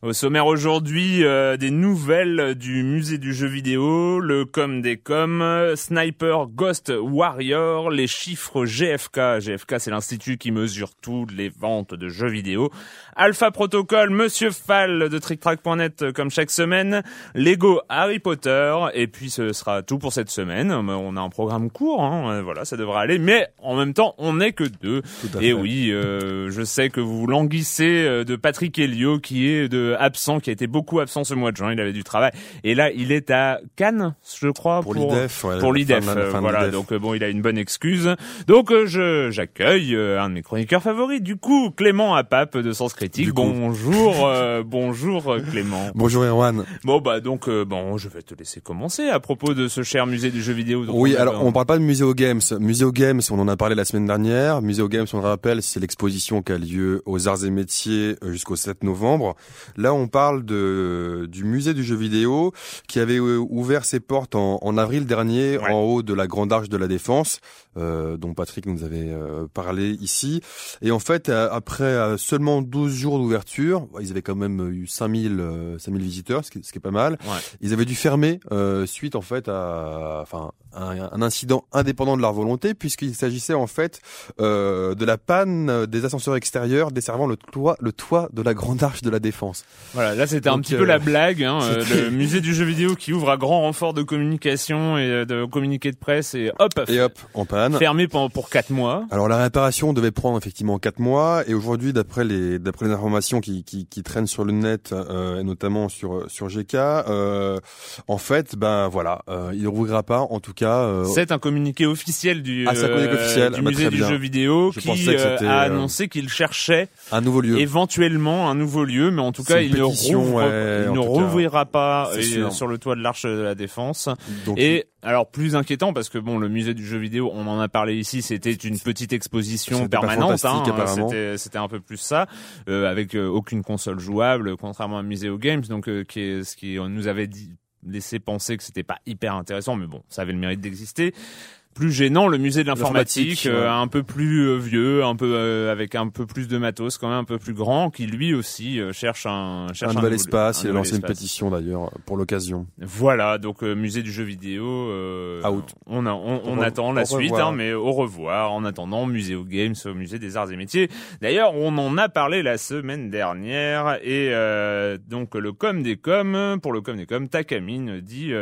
Au sommaire aujourd'hui, euh, des nouvelles du musée du jeu vidéo, le com des com, Sniper Ghost Warrior, les chiffres GFK. GFK, c'est l'institut qui mesure toutes les ventes de jeux vidéo. Alpha Protocol, Monsieur Fall de TrickTrack.net comme chaque semaine, Lego Harry Potter, et puis ce sera tout pour cette semaine. On a un programme court, hein, voilà, ça devrait aller, mais en même temps, on n'est que deux. Et oui, euh, je sais que vous languissez euh, de Patrick Helio qui est de absent, qui a été beaucoup absent ce mois de juin. Il avait du travail. Et là, il est à Cannes, je crois, pour, l'IDEF. pour l'IDEF. voilà. Donc euh, bon, il a une bonne excuse. Donc euh, je j'accueille euh, un de mes chroniqueurs favoris. Du coup, Clément Apap de Sens Critique. Bonjour, bonjour Clément. Bonjour Erwan. Bon bah donc bon, je vais te laisser commencer à propos de ce cher musée du jeu vidéo. Oui, alors on parle pas de Muséo Games. Muséo Games, on en a parlé la semaine dernière. Muséo Games, on le rappelle, c'est l'exposition qui a lieu aux Arts et Métiers jusqu'au 7 novembre. Là, on parle de, du musée du jeu vidéo qui avait euh, ouvert ses portes en, en avril dernier en haut de la Grande Arche de la Défense, euh, dont Patrick nous avait euh, parlé ici. Et en fait, après seulement 12 jours d'ouverture, ils avaient quand même eu 5000, 5000 visiteurs, ce qui, ce qui, est pas mal. Ils avaient dû fermer suite en fait à enfin, un, un, incident indépendant de leur volonté, puisqu'il s'agissait en fait de la panne des ascenseurs extérieurs desservant le toit, le toit de la Grande Arche de la Défense. Voilà, là c'était un petit peu la euh, blague, hein, euh, le musée du jeu vidéo qui ouvre à grand renfort de communication et euh, de communiqué de presse et hop, et hop, en panne, fermé pendant pour quatre mois. Alors la réparation devait prendre effectivement quatre mois et aujourd'hui, d'après les d'après les informations qui, qui, qui traînent sur le net euh, et notamment sur sur GK, en fait, ben voilà, il rouvrira pas. En tout cas, c'est un communiqué officiel du, ah, communiqué officiel. du bah, musée du jeu vidéo qui a annoncé qu'il cherchait un nouveau lieu, éventuellement un nouveau lieu, mais en tout cas il il ne rouvrira pas euh, sur le toit de l'Arche de la Défense. et alors plus inquiétant parce que bon, le musée du jeu vidéo, on en a parlé ici, c'était une petite exposition permanente. Hein, c'était un peu plus ça, euh, avec euh, aucune console jouable, contrairement à Museo Games, donc qui est ce qui nous avait dit laissé penser que c'était pas hyper intéressant, mais bon, ça avait le mérite d'exister plus gênant, le musée de l'informatique, euh, un peu plus euh, vieux, un peu euh, avec un peu plus de matos, quand même un peu plus grand, qui lui aussi cherche un cherche un, nouvel espace. il a lancé une pétition d'ailleurs pour l'occasion. Voilà, donc musée du jeu vidéo. Out. On, a, on, attend la suite, hein, mais au revoir. En attendant, musée au games, au musée des arts et métiers. D'ailleurs, on en a parlé la semaine dernière et donc le com des com pour le com des com, Takamine dit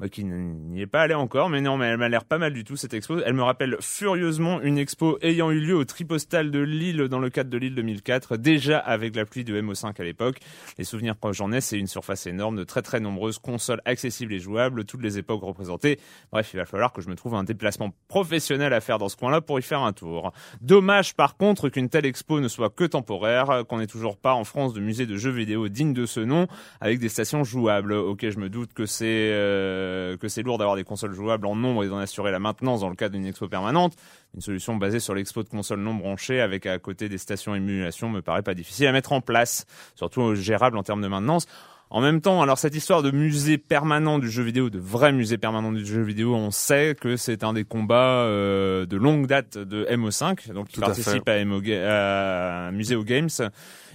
moi qui n'y est pas allé encore, mais non, mais elle m'a l'air pas mal du tout cette expo. Elle me rappelle furieusement une expo ayant eu lieu au Tripostal de Lille dans le cadre de Lille 2004, déjà avec la pluie de MO5 à l'époque. Les souvenirs proches j'en ai, c'est une surface énorme de très très nombreuses consoles accessibles et jouables, toutes les époques représentées. Bref, il va falloir que je me trouve un déplacement professionnel à faire dans ce coin-là pour y faire un tour. Dommage par contre qu'une telle expo ne soit que temporaire, qu'on n'ait toujours pas en France de musée de jeux vidéo digne de ce nom, avec des stations jouables. Ok, je me doute que c'est euh, euh, que c'est lourd d'avoir des consoles jouables en nombre et d'en assurer la maintenance dans le cadre d'une expo permanente. Une solution basée sur l'expo de consoles non branchées avec à côté des stations émulation me paraît pas difficile à mettre en place, surtout gérable en termes de maintenance. En même temps, alors cette histoire de musée permanent du jeu vidéo, de vrai musée permanent du jeu vidéo, on sait que c'est un des combats euh, de longue date de MO5, donc qui participe à, MO, à Museo Games.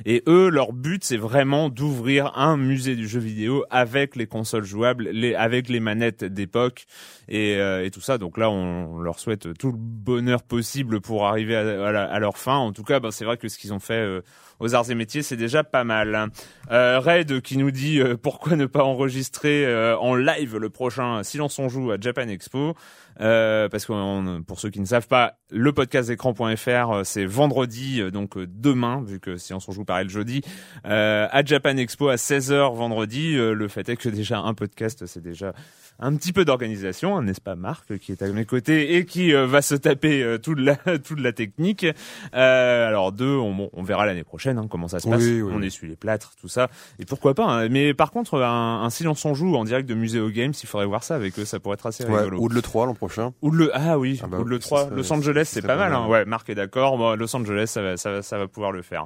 Et eux, leur but, c'est vraiment d'ouvrir un musée du jeu vidéo avec les consoles jouables, les, avec les manettes d'époque et, euh, et, tout ça. Donc là, on, leur souhaite tout le bonheur possible pour arriver à, leur fin. En tout cas, ben, c'est vrai que ce qu'ils ont fait euh, aux arts et métiers, c'est déjà pas mal. Euh, Red qui nous dit euh, pourquoi ne pas enregistrer en live le prochain Silence on joue à Japan Expo? Euh, parce que pour ceux qui ne savent pas, le podcast écran.fr euh, c'est vendredi, euh, donc demain, vu que si on s'en joue pareil le jeudi, à Japan Expo à 16h vendredi. le fait est que déjà un podcast, c'est déjà un petit peu d'organisation, hein, n'est-ce pas Marc, qui est à mes côtés et qui va se taper toute la toute la technique. alors deux, on, on verra l'année prochaine hein, comment ça se passe. On essuie les plâtres, tout ça. Et pourquoi pas hein, mais par contre, un, un silence on joue en direct de Museo Games, il faudrait voir ça avec eux, ça pourrait être assez rigolo. Ou de le 3 l'an prochain. Ou de le ah oui, ah bah ou le 3, Los Angeles, c'est pas, mal. Hein. Ouais, Marc est d'accord. Bon, Los Angeles, ça va, ça va, ça va pouvoir le faire.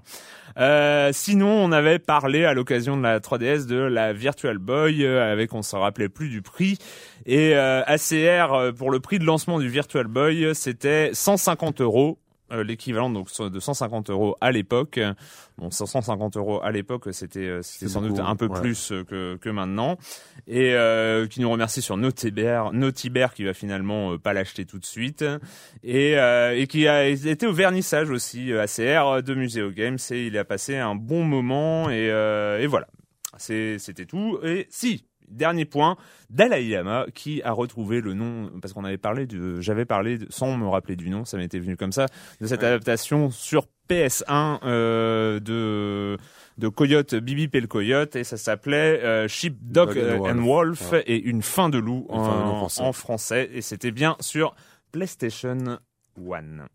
Euh, sinon, on avait parlé à l'occasion de la 3DS de la Virtual Boy, euh, avec on se rappelait plus du prix. Et euh, ACR pour le prix de lancement du Virtual Boy, c'était 150 euros l'équivalent donc de 150 euros à l'époque. Bon, 150 euros à l'époque, c'était euh, c'était sans doute un peu plus euh, que que maintenant. Et qui nous remercie sur Notibert, Notibert qui va finalement pas l'acheter tout de suite et et qui a été au vernissage aussi ACR de Museo Games et il a passé un bon moment et et voilà. C'était tout. Et si, Dernier point, Dalai Lama qui a retrouvé le nom parce qu'on avait parlé de, j'avais parlé de, sans me rappeler du nom, ça m'était venu comme ça, de cette adaptation sur PS1 euh, de de Coyote, Bibi et le Coyote, et ça s'appelait euh, Sheep, Dog, and Wolf, et une fin de loup en, en, français. et c'était bien sur PlayStation 1.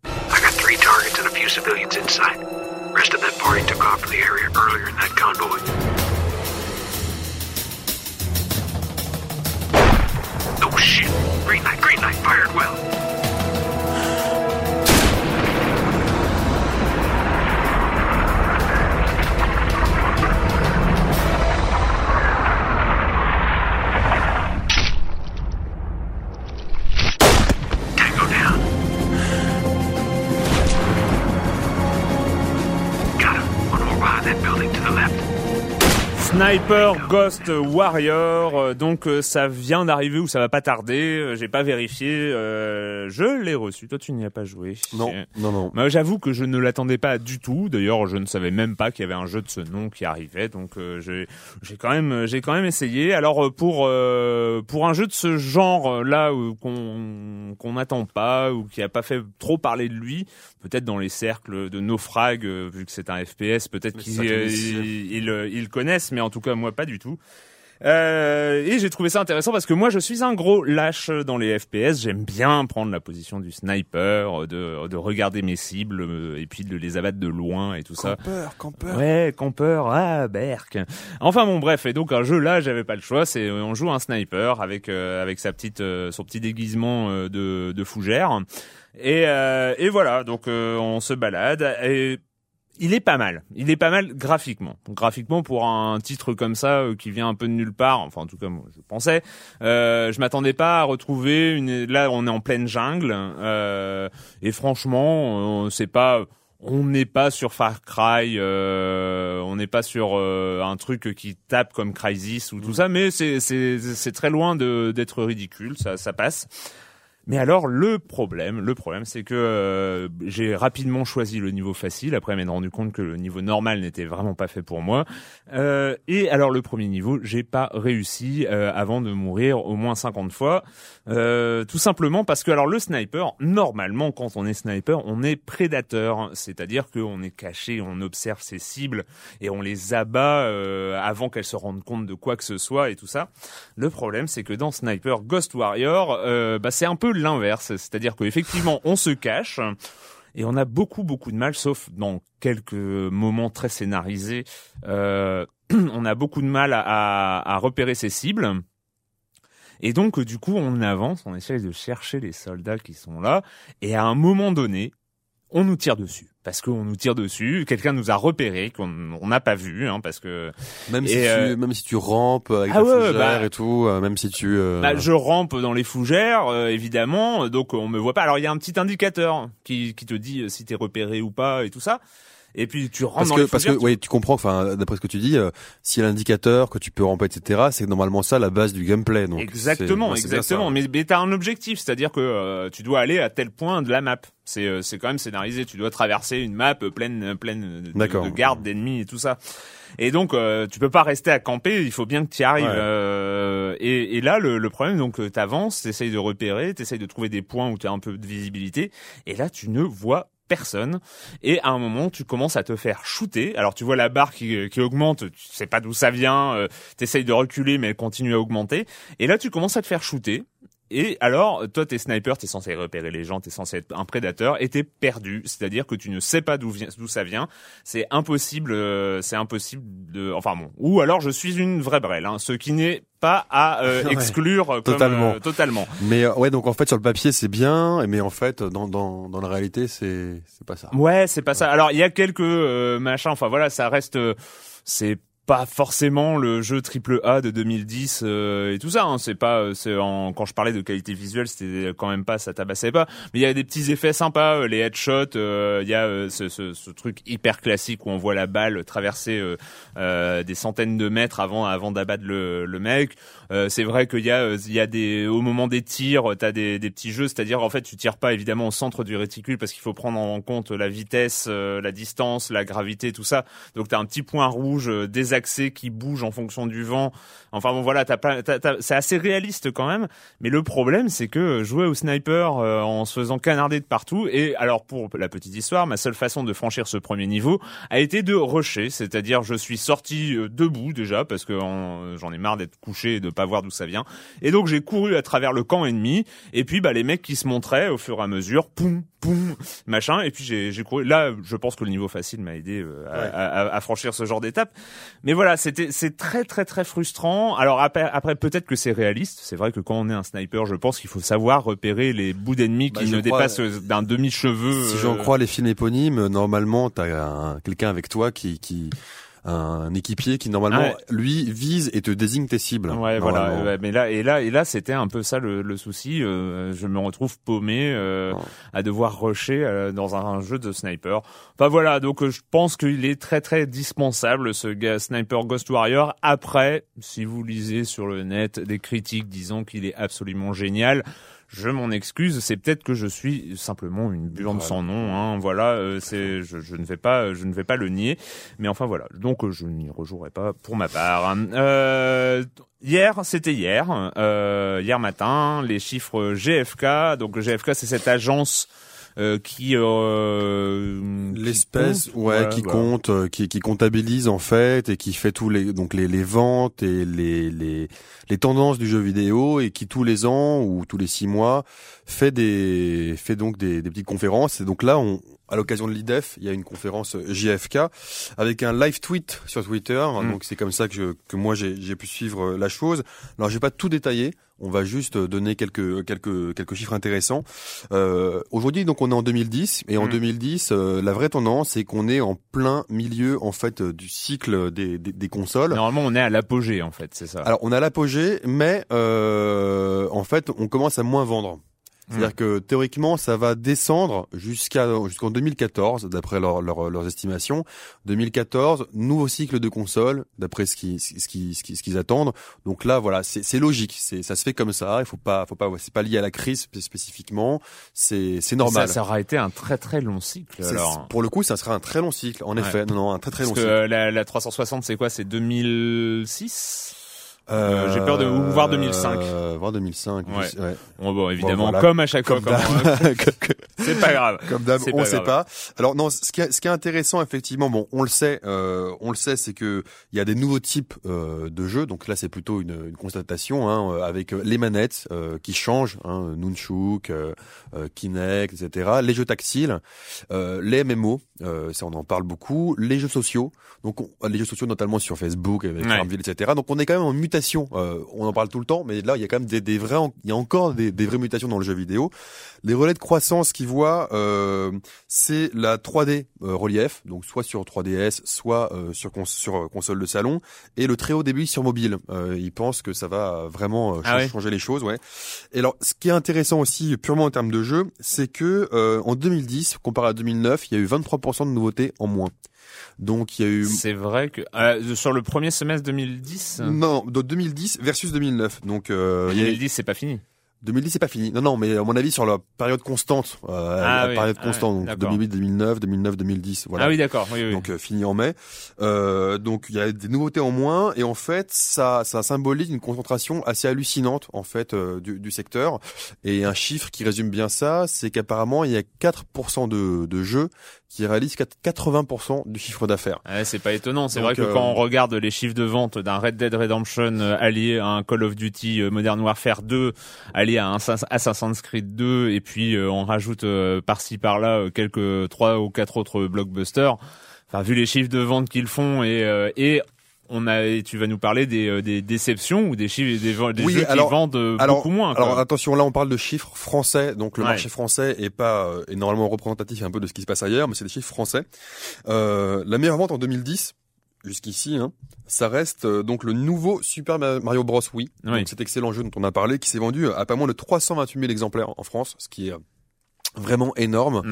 I got Oh, shit! Green light, green light, fired well. Sniper Ghost Warrior, euh, donc euh, ça vient d'arriver ou ça va pas tarder. Euh, j'ai pas vérifié. je l'ai reçu. Toi, tu n'y as pas joué. Non, non, non. J'avoue que je ne l'attendais pas du tout. D'ailleurs, je ne savais même pas qu'il y avait un jeu de ce nom qui arrivait. Donc, j'ai quand même, j'ai quand même essayé. Alors pour pour un jeu de ce genre là qu'on qu'on n'attend pas ou qui a pas fait trop parler de lui, peut-être dans les cercles de naufrag, vu que c'est un FPS, peut-être qu'ils ils, ils, connaissent, mais en tout cas moi pas du tout. Euh, et j'ai trouvé ça intéressant parce que moi je suis un gros lâche dans les FPS. J'aime bien prendre la position du sniper, de, de regarder mes cibles euh, et puis de les abattre de loin et tout ça. Campeur, campeur. Ouais, campeur. Ah, berk. Enfin bon, bref. Et donc un jeu là, j'avais pas le choix. C'est on joue un sniper avec euh, avec sa petite son petit déguisement de de fougère. Et, et voilà, donc on se balade et il est pas mal. Il est pas mal graphiquement. graphiquement, pour un titre comme ça euh, qui vient un peu de nulle part, enfin en tout cas moi je pensais, euh, je m'attendais pas à retrouver une. Là, on est en pleine jungle euh, et franchement, c'est pas. On n'est pas sur Far Cry, euh, on n'est pas sur euh, un truc qui tape comme Crysis ou tout ça, mais c'est très loin d'être ridicule, ça ça passe. Mais alors le problème, le problème, c'est que euh, j'ai rapidement choisi le niveau facile. Après, m'être rendu compte que le niveau normal n'était vraiment pas fait pour moi. Euh, et alors le premier niveau, j'ai pas réussi euh, avant de mourir au moins 50 fois. tout simplement parce que alors le sniper, normalement, quand on est sniper, on est prédateur, c'est-à-dire qu'on est caché, on observe ses cibles et on les abat avant qu'elles se rendent compte de quoi que ce soit et tout ça. Le problème, c'est que dans Sniper Ghost Warrior, bah, c'est un peu l'inverse, c'est-à-dire qu'effectivement on se cache et on a beaucoup beaucoup de mal, sauf dans quelques moments très scénarisés, euh, on a beaucoup de mal à, à repérer ses cibles. Et donc, du coup, on avance, on essaye de chercher les soldats qui sont là, et à un moment donné, on nous tire dessus parce qu'on nous tire dessus. Quelqu'un nous a repéré qu'on n'a pas vu, hein, parce que même si tu, euh, même si tu rampes avec ah fougère bah, et tout, euh, même si tu euh, bah, je rampe dans les fougères évidemment, donc on me voit pas. Alors il y a un petit indicateur qui qui te dit si t'es repéré ou pas et tout ça et puis tu rentres parce dans que, les parce que oui tu comprends enfin d'après ce que tu dis euh, si l'indicateur que tu peux ramper etc c'est normalement ça la base du gameplay donc exactement exactement. Mais, mais t'as un objectif c'est-à-dire que euh, tu dois aller à tel point de la map. C'est euh, c'est quand même scénarisé. Tu dois traverser une map pleine pleine de, de gardes d'ennemis et tout ça. Et donc tu peux pas rester à camper. Il faut bien que tu y arrives et, et, là le, le problème donc t'avances t'essayes de repérer t'essayes de trouver des points où tu as un peu de visibilité. Et là tu ne vois personne. Et à un moment tu commences à te faire shooter. Alors tu vois la barre qui, qui augmente tu sais pas d'où ça vient euh, t'essayes de reculer mais elle continue à augmenter. Et là tu commences à te faire shooter Et alors, toi, t'es sniper, t'es censé repérer les gens, t'es censé être un prédateur, et t'es perdu. C'est-à-dire que tu ne sais pas d'où vient, d'où ça vient. C'est impossible, euh, c'est impossible de, enfin bon. Ou alors, je suis une vraie brêle, hein, ce qui n'est pas à euh, exclure euh, totalement. totalement. Mais ouais, donc en fait sur le papier c'est bien, mais en fait dans dans dans la réalité c'est c'est pas ça. Ouais, c'est pas ça. Alors il y a quelques machins. Enfin voilà, ça reste c'est pas forcément le jeu triple A de 2010 euh, et tout ça. Hein. C'est pas, euh, c'est en, quand je parlais de qualité visuelle, c'était quand même pas, ça tabassait pas. Mais il y a des petits effets sympas, euh, les headshots. Il y a ce, ce, ce, truc hyper classique où on voit la balle traverser des centaines de mètres avant avant d'abattre le, le mec. C'est vrai qu'il y a il y a des au moment des tirs, t'as des, des petits jeux, c'est-à-dire en fait tu tires pas évidemment au centre du réticule parce qu'il faut prendre en compte la vitesse, la distance, la gravité, tout ça. Donc t'as un petit point rouge désactivé accès qui bouge en fonction du vent. Enfin bon voilà, c'est assez réaliste quand même. Mais le problème, c'est que jouer au sniper euh, en se faisant canarder de partout. Et alors pour la petite histoire, ma seule façon de franchir ce premier niveau a été de rusher, c'est-à-dire je suis sorti euh, debout déjà parce que j'en ai marre d'être couché de pas voir d'où ça vient. Et donc j'ai couru à travers le camp ennemi. Et puis bah les mecs qui se montraient au fur et à mesure, poum poum machin. Et puis j'ai couru. Là, je pense que le niveau facile m'a aidé euh, à, à, franchir ce genre d'étape. Mais voilà, c'était c'est très très très frustrant. Alors après, après peut-être que c'est réaliste. C'est vrai que quand on est un sniper, je pense qu'il faut savoir repérer les bouts d'ennemis qui bah, ne dépassent d'un demi cheveu. Si j'en euh, crois les films éponymes, normalement t'as quelqu'un avec toi qui qui un équipier qui normalement lui vise et te désigne tes cibles. Ouais, voilà. mais là et là et là c'était un peu ça le, le souci. Euh, je me retrouve paumé euh, à devoir rusher euh, dans un, jeu de sniper. Enfin voilà, donc je pense qu'il est très très dispensable ce gars Sniper Ghost Warrior. Après, si vous lisez sur le net des critiques disant qu'il est absolument génial je m'en excuse. C'est peut-être que je suis simplement une burne sans nom. Hein. Voilà, euh, c'est, je, je, ne vais pas, je ne vais pas le nier. Mais enfin voilà. Donc euh, je n'y rejouerai pas pour ma part. Euh, hier, c'était hier, euh, hier matin, les chiffres GFK. Donc GFK, c'est cette agence qui euh, l'espèce ouais qui compte euh, qui, qui comptabilise en fait et qui fait tous les donc les, les ventes et les, les les tendances du jeu vidéo et qui tous les ans ou tous les six mois fait des fait donc des, des petites conférences et donc là on à l'occasion de l'IDEF, il y a une conférence JFK avec un live tweet sur Twitter. Mm. Donc c'est comme ça que, que moi j'ai pu suivre la chose. Alors j'ai pas tout détaillé. On va juste donner quelques quelques quelques chiffres intéressants. Euh, Aujourd'hui, donc on est en 2010 et en 2010, mm. euh, la vraie tendance c'est qu'on est en plein milieu en fait du cycle des, des, des consoles. Normalement, on est à l'apogée en fait, c'est ça. Alors on est à l'apogée, mais euh, en fait, on commence à moins vendre. C'est-à-dire que théoriquement, ça va descendre jusqu'à jusqu'en 2014, d'après leur, leurs estimations. 2014, nouveau cycle de console, d'après ce qu'ils ce qui, ce ce qu'ils attendent. Donc là, voilà, c'est logique, c'est ça se fait comme ça. Il faut pas, faut pas, c'est pas lié à la crise spécifiquement. C'est c'est normal. Ça, ça aura été un très très long cycle. Alors. Pour le coup, ça sera un très long cycle. En effet, non, non, un très très long cycle. Que la, la 360, c'est quoi? C'est 2006 euh, J'ai peur de voir 2005. Euh, voir 2005. Ouais. ouais. Bon, bon, évidemment, comme à chaque comme fois. c'est pas grave. Comme d'hab, on sait pas. Alors non, ce qui, est, ce qui est intéressant effectivement, bon, on le sait, euh, on le sait, c'est que il y a des nouveaux types euh, de jeux. Donc là, c'est plutôt une, une constatation hein, euh, avec euh, les manettes euh, qui changent, hein, Nunchuk, Kinect, etc. Les jeux tactiles, les MMO, ça on en parle beaucoup. Les jeux sociaux, donc les jeux sociaux notamment sur Facebook, avec Farmville, etc. Donc on est quand même en mutation euh, on en parle tout le temps, mais là il y a quand même des, des vrais, il y a encore des, des, vraies mutations dans le jeu vidéo. Les relais de croissance qu'ils voient, euh, c'est la 3D euh, relief, donc soit sur 3DS, soit sur, sur console de salon, et le très haut débit sur mobile. ils pensent que ça va vraiment ah changer les choses, ouais. Et alors, ce qui est intéressant aussi, purement en termes de jeu, c'est que en 2010, comparé à 2009, il y a eu 23% de nouveautés en moins. Donc il y a eu. C'est vrai que euh, sur le premier semestre 2010. Non, de 2010 versus 2009. Donc euh, 2010 c'est pas fini. 2010 c'est pas fini. Non non, mais à mon avis sur la période constante, euh, ah la période ah constante, donc 2008, 2009, 2009, 2010, voilà. Ah oui d'accord. Oui. Donc euh, fini en mai. Euh, donc il y a des nouveautés en moins et en fait ça ça symbolise une concentration assez hallucinante en fait euh, du, du, secteur et un chiffre qui résume bien ça, c'est qu'apparemment il y a 4% de, de jeux qui réalise 80% du chiffre d'affaires. Ouais, c'est pas étonnant. C'est vrai que quand on regarde les chiffres de vente d'un Red Dead Redemption allié à un Call of Duty Modern Warfare 2, allié à un Assassin's Creed 2, et puis on rajoute par-ci par-là quelques trois ou quatre autres blockbusters. Enfin, vu les chiffres de vente qu'ils font et, et on a, tu vas nous parler des, euh, des déceptions ou des chiffres, des, des jeux qui vendent euh, beaucoup moins. Alors attention, là on parle de chiffres français, donc le marché français est pas euh, est normalement représentatif un peu de ce qui se passe ailleurs, mais c'est des chiffres français. Euh, la meilleure vente en 2010, jusqu'ici, hein, ça reste donc le nouveau Super Mario Bros. Wii, oui. donc cet excellent jeu dont on a parlé, qui s'est vendu à pas moins de 328 000 exemplaires en France, ce qui est vraiment énorme.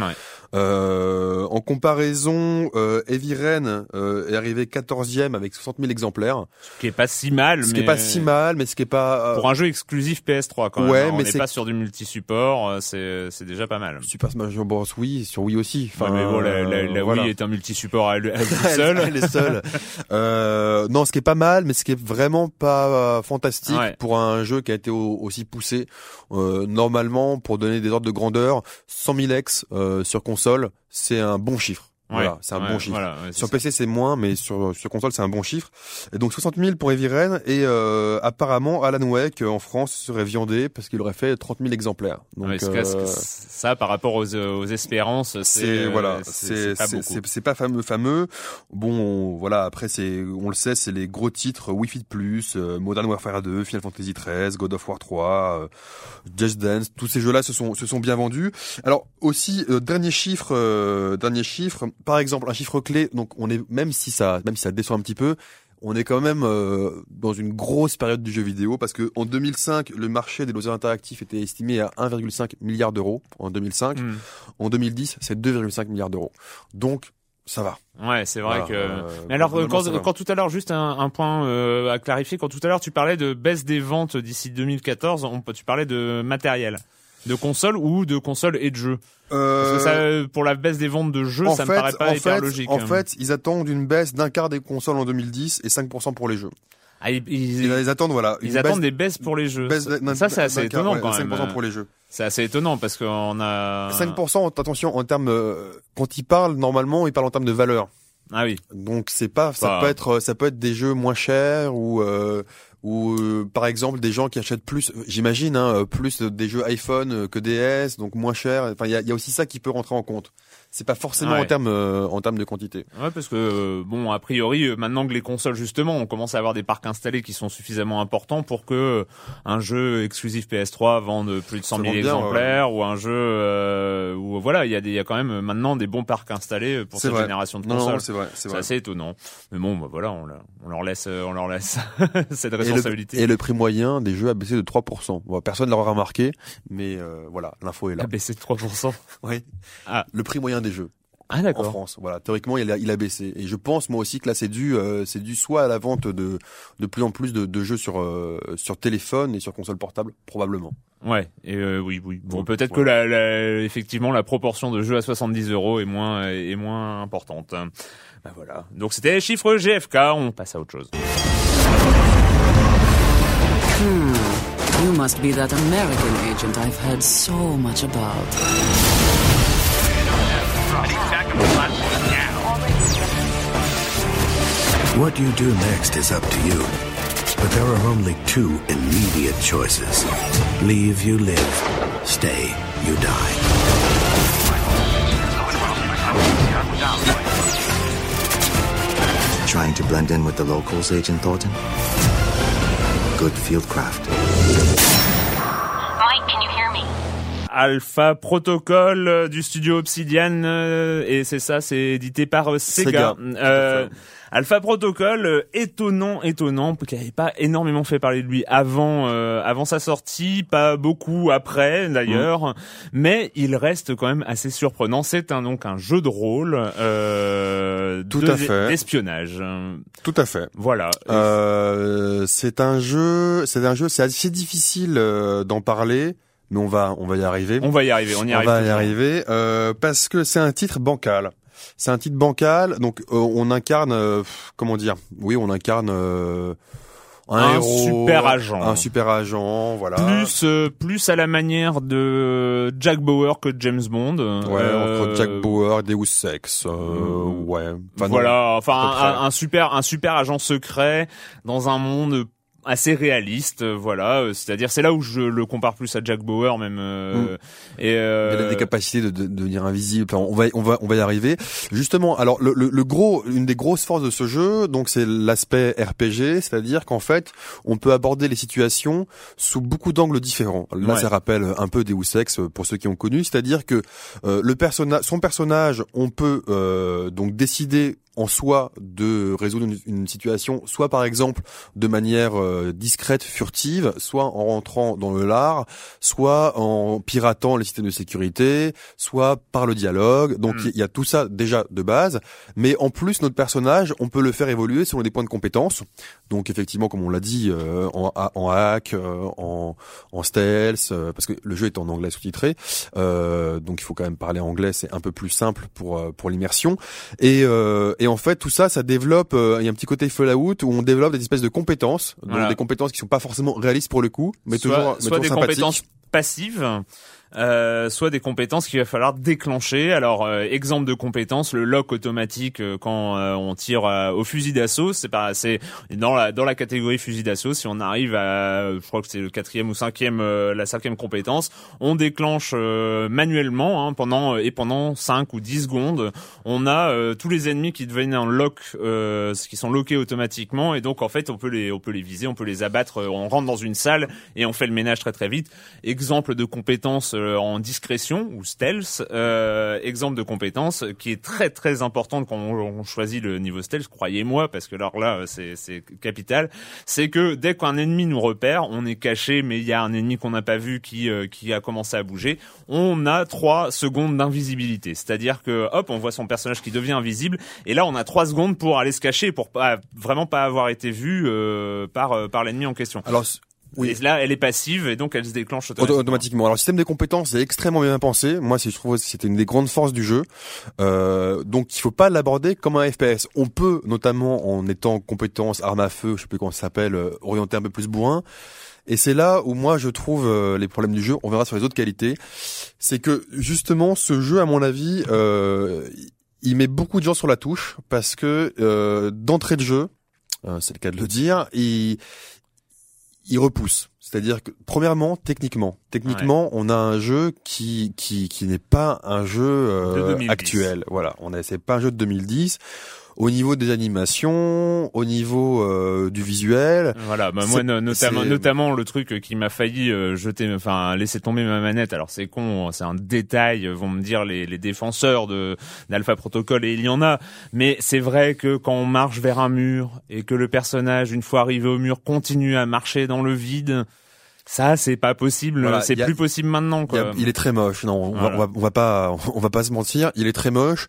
Euh, en comparaison, euh, Heavy Rain euh, est arrivé 14e avec 60 000 exemplaires. Ce qui est pas si mal. Ce mais... qui est pas si mal, mais ce qui est pas... Euh, Pour un jeu exclusif PS3 quand même. Ouais, hein. mais c'est pas sur du multi-support, euh, c'est c'est déjà pas mal. Super Smash Bros. Wii, sur Wii aussi. Enfin, mais bon, la, la, la Wii est un multi-support à elle, seule. elle est seule. euh, non, ce qui est pas mal, mais ce qui est vraiment pas fantastique pour un jeu qui a été aussi poussé. normalement, pour donner des ordres de grandeur, 100 000 ex euh, sur console, c'est un bon chiffre. Voilà, c'est un bon chiffre. sur PC c'est moins, mais sur sur console c'est un bon chiffre. Et donc 60 000 pour Heavy Rain et euh, apparemment Alan Wake en France serait viandé parce qu'il aurait fait 30 000 exemplaires. Donc euh, ça par rapport aux, aux espérances, c'est voilà, c'est c'est pas, fameux fameux. Bon voilà après c'est on le sait c'est les gros titres Wii Fit Plus, euh, Modern Warfare 2, Final Fantasy 13, God of War 3, euh, Just Dance, tous ces jeux là se sont se sont bien vendus. Alors aussi dernier chiffre dernier chiffre par exemple, un chiffre clé, donc on est même si ça, même si ça descend un petit peu, on est quand même euh, dans une grosse période du jeu vidéo parce que en 2005, le marché des loisirs interactifs était estimé à 1,5 milliard d'euros en 2005. Hmm. En 2010, c'est 2,5 milliards d'euros. Donc ça va. Ouais, c'est vrai que. Euh, Mais alors, quand, quand, tout à l'heure, juste un, un point euh, à clarifier, quand tout à l'heure tu parlais de baisse des ventes d'ici 2014, on, tu parlais de matériel de console ou de console et de jeux euh... Parce que ça, pour la baisse des ventes de jeux, ça me paraît pas hyper logique. En fait, ils attendent une baisse d'un quart des consoles en 2010 et 5% pour les jeux. Ah, ils, ils, attendent voilà. Ils attendent des baisses pour les jeux. ça, c'est assez étonnant quand même. 5% pour les jeux. C'est assez étonnant parce qu'on a 5%. Attention en termes euh, quand ils parlent normalement, ils parlent en termes de valeur. Ah oui. Donc c'est pas, ça peut être, ça peut être des jeux moins chers ou euh, ou euh, par exemple des gens qui achètent plus, j'imagine, hein, plus des jeux iPhone que DS, donc moins cher. Enfin, il y a, y a, aussi ça qui peut rentrer en compte c'est pas forcément en termes euh, en termes de quantité. Ouais, parce que euh, bon, a priori, euh, maintenant que les consoles justement, on commence à avoir des parcs installés qui sont suffisamment importants pour que un jeu exclusif PS3 vende plus de 100 000 exemplaires ou un jeu où voilà, il y a des, il y a quand même maintenant des bons parcs installés pour cette génération de consoles. c'est vrai, c'est assez étonnant. Mais bon, bah, voilà, on, on, leur laisse, on leur laisse cette responsabilité. Et le, prix moyen des jeux a baissé de 3%. Bon, personne l'aura remarqué, mais voilà, l'info est là. A baissé de 3%. oui. Ah. Le prix moyen des jeux. Ah, en France. Voilà, théoriquement il a, il a baissé et je pense moi aussi que là c'est dû euh, c'est dû soit à la vente de de plus en plus de, de jeux sur euh, sur téléphone et sur console portable probablement. Ouais, et euh, oui, oui. Bon, peut-être que la, la, effectivement la proportion de jeux à 70 euros est moins est moins importante. Bah voilà. Donc c'était les chiffres GFK. On passe à autre chose. Hmm. You must be that American agent I've heard so much about. What you do next is up to you. But there are only two immediate choices. Leave, you live. Stay, you die. Trying to blend in with the locals, Agent Thornton? Good field Alpha Protocol euh, du studio Obsidian euh, et c'est ça, c'est édité par euh, Sega. Sega. Alpha Protocol, étonnant, étonnant, qui n'avait pas énormément fait parler de lui avant, euh, avant sa sortie, pas beaucoup après d'ailleurs, mm. mais il reste quand même assez surprenant. C'est un donc un jeu de rôle, euh, tout à fait, d'espionnage. Tout à fait. Voilà. Euh, c'est un jeu, c'est un jeu, c'est assez difficile d'en parler mais on va on va y arriver. On va y arriver, on y arrive. On va y arriver euh, parce que c'est un titre bancal. C'est un titre bancal, donc euh, on incarne, euh, comment dire? Oui, on incarne. Euh, un, super agent, un super agent, voilà. Plus euh, plus à la manière de Jack Bauer que James Bond. Ouais, entre Jack Bauer, Deus Ex, ouais. voilà, enfin un, un, super un super agent secret dans un monde assez réaliste, euh, voilà. Euh, c'est-à-dire, c'est là où je le compare plus à Jack Bauer même. Euh, mm. Et euh... il a des capacités de, de, devenir invisible. Enfin, on va, on va, on va y arriver. Justement, alors le, le, le gros, une des grosses forces de ce jeu, donc c'est l'aspect RPG, c'est-à-dire qu'en fait, on peut aborder les situations sous beaucoup d'angles différents. Là, ça rappelle un peu Deus Ex pour ceux qui ont connu, c'est-à-dire que le personnage, son personnage, on peut donc décider en soi de résoudre une, situation, soit par exemple de manière euh, discrète, furtive, soit en rentrant dans le lard, soit en piratant les systèmes de sécurité, soit par le dialogue. Donc hmm. il y, a tout ça déjà de base, mais en plus notre personnage, on peut le faire évoluer selon des points de compétence. Donc effectivement, comme on l'a dit, euh, en, en, hack, euh, en, en stealth, parce que le jeu est en anglais sous-titré, donc il faut quand même parler anglais, c'est un peu plus simple pour pour l'immersion. Et, et et en fait, tout ça, ça développe. Euh, il y a un petit côté Fallout où on développe des espèces de compétences, donc des compétences qui sont pas forcément réalistes pour le coup, mais toujours, mais soit des compétences passives euh, soit des compétences qu'il va falloir déclencher. Alors euh, exemple de compétences, le lock automatique euh, quand on tire au fusil d'assaut, c'est pas c'est dans la dans la catégorie fusil d'assaut. Si on arrive à, je crois que c'est le quatrième ou cinquième la cinquième compétence, on déclenche manuellement hein, pendant et pendant 5 ou 10 secondes, on a tous les ennemis qui deviennent en lock, qui sont lockés automatiquement et donc en fait on peut les on peut les viser, on peut les abattre. On rentre dans une salle et on fait le ménage très très vite. Exemple de compétences euh, en discrétion ou stealth, euh, exemple de compétence qui est très très importante quand on, choisit le niveau stealth, croyez-moi, parce que alors là c'est capital, c'est que dès qu'un ennemi nous repère, on est caché, mais il y a un ennemi qu'on n'a pas vu qui euh, qui a commencé à bouger, on a trois secondes d'invisibilité, c'est-à-dire que hop, on voit son personnage qui devient invisible, et là on a trois secondes pour aller se cacher, pour pas vraiment pas avoir été vu euh, par par l'ennemi en question. Oui. Et là, elle est passive et donc elle se déclenche automatiquement. automatiquement. Alors, le système des compétences est extrêmement bien pensé. Moi, si je trouve que c'était une des grandes forces du jeu. Euh, donc, il faut pas l'aborder comme un FPS. On peut, notamment en étant compétence arme à feu, je sais plus comment ça s'appelle, euh, orienter un peu plus bourrin. Et c'est là où moi je trouve euh, les problèmes du jeu. On verra sur les autres qualités. C'est que justement, ce jeu, à mon avis, euh, il met beaucoup de gens sur la touche parce que euh, d'entrée de jeu, c'est le cas de le dire, il il repousse. C'est-à-dire que premièrement, techniquement, techniquement, on a un jeu qui qui qui n'est pas un jeu euh, actuel. Voilà, on a c'est pas un jeu de 2010 au niveau des animations, au niveau euh, du visuel. Voilà, bah moi notamment notamment le truc qui m'a failli euh, jeter, enfin laisser tomber ma manette. Alors c'est con, c'est un détail, vont me dire les, les défenseurs de d'Alpha Protocol et il y en a. Mais c'est vrai que quand on marche vers un mur et que le personnage, une fois arrivé au mur, continue à marcher dans le vide ça, c'est pas possible. c'est plus possible maintenant. Quoi. il est très moche. Non, on, va, on, va, pas, on va pas se mentir. Il est très moche.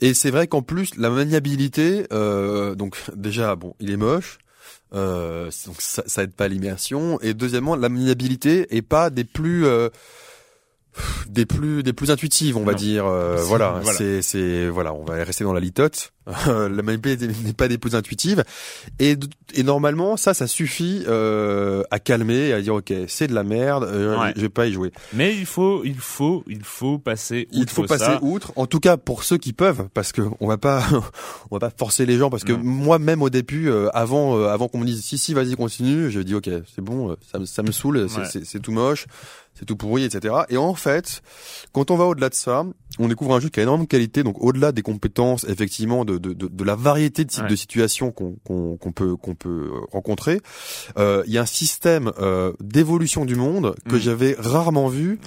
Et c'est vrai qu'en plus, la maniabilité, euh, donc déjà, bon, il est moche. Euh, donc ça, ça aide pas l'immersion. Et deuxièmement, la maniabilité est pas des plus euh, des plus des plus intuitives on va dire euh, voilà, c'est c'est voilà on va rester dans la litote la manipulation n'est pas des plus intuitives. Et et normalement ça ça suffit euh, à calmer à dire ok c'est de la merde euh, je vais pas y jouer. Mais il faut il faut il faut passer outre il faut passer outre en tout cas pour ceux qui peuvent parce que on va pas on va pas forcer les gens parce que moi même au début euh, avant euh, avant qu'on me dise si si vas-y continue je dis ok c'est bon ça, ça me saoule c'est tout moche c'est tout pourri, etc. Et en fait, quand on va au-delà de ça, on découvre un jeu qui a énormément de qualité. Donc au-delà des compétences, effectivement, de, de, de, la variété de types de situations qu'on qu'on peut qu'on peut rencontrer, euh, il y a un système euh, d'évolution du monde que mm. j'avais rarement vu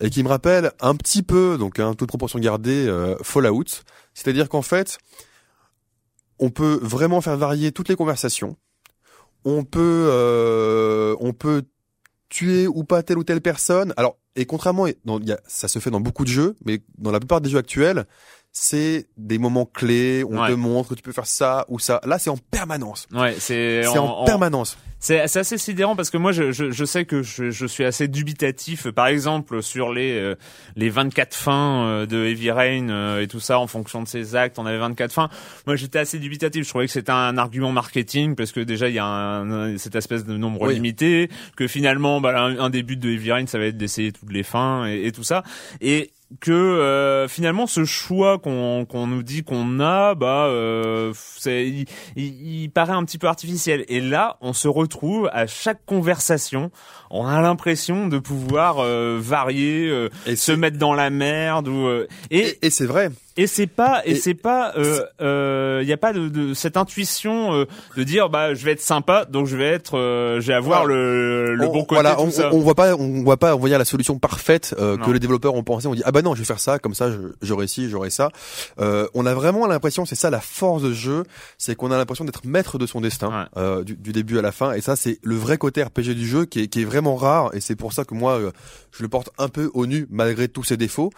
et qui me rappelle un petit peu, donc un toute proportion gardée, euh, Fallout. C'est-à-dire qu'en fait, on peut vraiment faire varier toutes les conversations. On peut, euh, on peut tuer ou pas telle ou telle personne. Alors, et contrairement, a, ça se fait dans beaucoup de jeux, mais dans la plupart des jeux actuels, c'est des moments clés, on te montre que tu peux faire ça ou ça. Là, c'est en permanence. Ouais, c'est en, en, permanence. C'est assez sidérant parce que moi, je, je, je sais que je, je, suis assez dubitatif. Par exemple, sur les euh, les 24 fins euh, de Heavy Rain euh, et tout ça, en fonction de ses actes, on avait 24 fins. Moi, j'étais assez dubitatif. Je trouvais que c'était un argument marketing parce que déjà, il y a un, cette espèce de nombre limité, que finalement, bah, un, début de Heavy Rain, ça va être d'essayer toutes les fins et, et tout ça. Et que euh, finalement ce choix qu'on qu'on nous dit qu'on a bah euh, c'est il, il, paraît un petit peu artificiel. Et là on se retrouve à chaque conversation on a l'impression de pouvoir euh, varier euh, et se mettre dans la merde ou et, et c'est vrai et c'est pas et, c'est pas il euh, euh, y a pas de, de cette intuition euh, de dire bah je vais être sympa donc je vais être euh, je vais avoir le, le bon côté voilà, tout on, ça. on, voit pas on voit pas on voit la solution parfaite que les développeurs ont pensé. On dit ah bah non je vais faire ça comme ça j'aurai ci j'aurai ça. On a vraiment l'impression c'est ça la force de jeu c'est qu'on a l'impression d'être maître de son destin du, du, début à la fin. Et ça c'est le vrai côté RPG du jeu qui est, qui est vraiment rare. Et c'est pour ça que moi je le porte un peu au nu malgré tous ses défauts.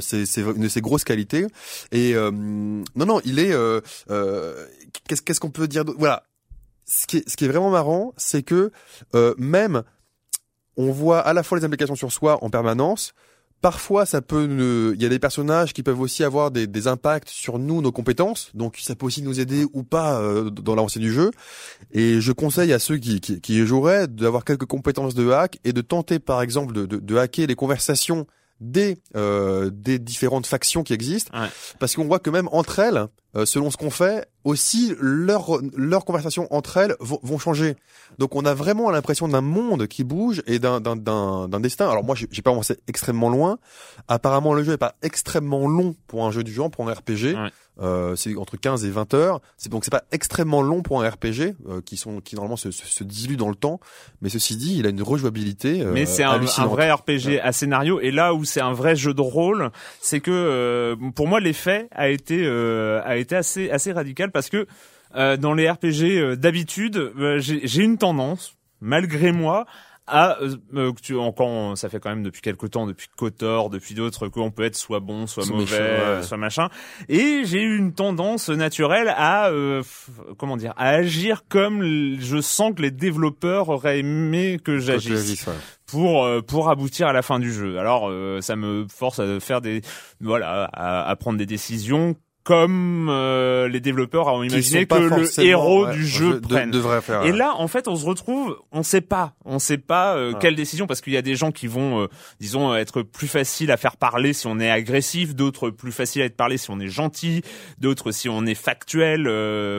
C'est c'est une de ses grosses qualités et euh, non, non, il est. Euh, euh, qu'est-ce qu'est-ce qu'on peut dire Voilà. Ce qui est, vraiment marrant, c'est que même on voit à la fois les implications sur soi en permanence. Parfois, ça peut. Il y a des personnages qui peuvent aussi avoir des, impacts sur nous, nos compétences. Donc, ça peut aussi nous aider ou pas dans l'avancée du jeu. Et je conseille à ceux qui, joueraient d'avoir quelques compétences de hack et de tenter, par exemple, de, de hacker les conversations des euh, des différentes factions qui existent. Parce qu'on voit que même entre elles euh, selon ce qu'on fait aussi leurs leurs conversations entre elles vont, vont changer. Donc on a vraiment l'impression d'un monde qui bouge et d'un d'un d'un destin. Alors moi j'ai pas avancé extrêmement loin. Apparemment le jeu est pas extrêmement long pour un jeu du genre pour un RPG euh, c'est entre 15 et 20 heures. C'est donc c'est pas extrêmement long pour un RPG euh, qui sont qui normalement se, se, se, diluent dans le temps. Mais ceci dit, il a une rejouabilité. Euh, mais c'est un, un, vrai RPG à scénario. Et là où c'est un vrai jeu de rôle, c'est que euh, pour moi l'effet a été a été assez assez radical parce que dans les RPG d'habitude, j'ai une tendance malgré moi ah, euh, tu, encore, ça fait quand même depuis quelques temps, depuis Kotor, depuis d'autres, qu'on peut être soit bon, soit mauvais, soit machin. Et j'ai eu une tendance naturelle à, euh, comment dire, à agir comme je sens que les développeurs auraient aimé que j'agisse. pour pour aboutir à la fin du jeu. Alors ça me force à faire des voilà à, à prendre des décisions comme euh, les développeurs ont imaginé que le héros du jeu prenne. devrait faire, Et là, en fait, on se retrouve, on sait pas, on sait pas euh, quelle décision, parce qu'il y a des gens qui vont, euh, disons, être plus faciles à faire parler si on est agressif, d'autres plus faciles à être parlé si on est gentil, d'autres si on est factuel,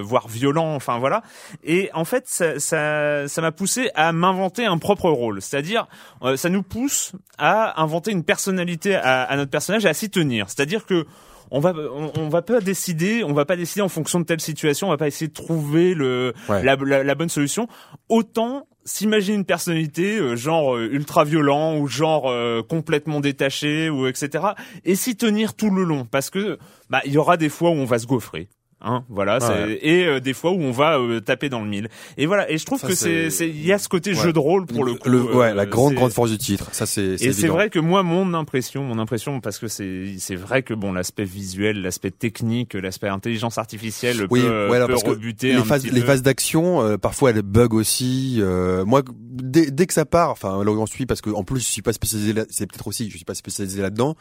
voire violent, enfin voilà. Et en fait, ça, ça, ça m'a poussé à m'inventer un propre rôle, c'est-à-dire, ça nous pousse à inventer une personnalité à, à notre personnage et à s'y tenir. C'est-à-dire que on va on, va pas décider, on va pas décider en fonction de telle situation, on va pas essayer de trouver le la, la, bonne solution. Autant s'imaginer une personnalité euh, genre euh, ultra violent ou genre euh, complètement détaché ou etc. et s'y tenir tout le long parce que bah il y aura des fois où on va se gaufrer. Hein, voilà, et euh, des fois où on va euh, taper dans le mille. Et voilà, et je trouve que c'est il y a ce côté jeu de rôle pour le, coup. ouais, la euh, grande grande force du titre. Ça c'est Et c'est vrai que moi mon impression, mon impression parce que c'est c'est vrai que bon l'aspect visuel, l'aspect technique, l'aspect intelligence artificielle oui, peut, peut rebuter les phases les phases d'action parfois elles bug aussi. moi dès, dès que ça part, enfin là où j'en suis parce que en plus je suis pas spécialisé c'est peut-être aussi je suis pas spécialisé là-dedans,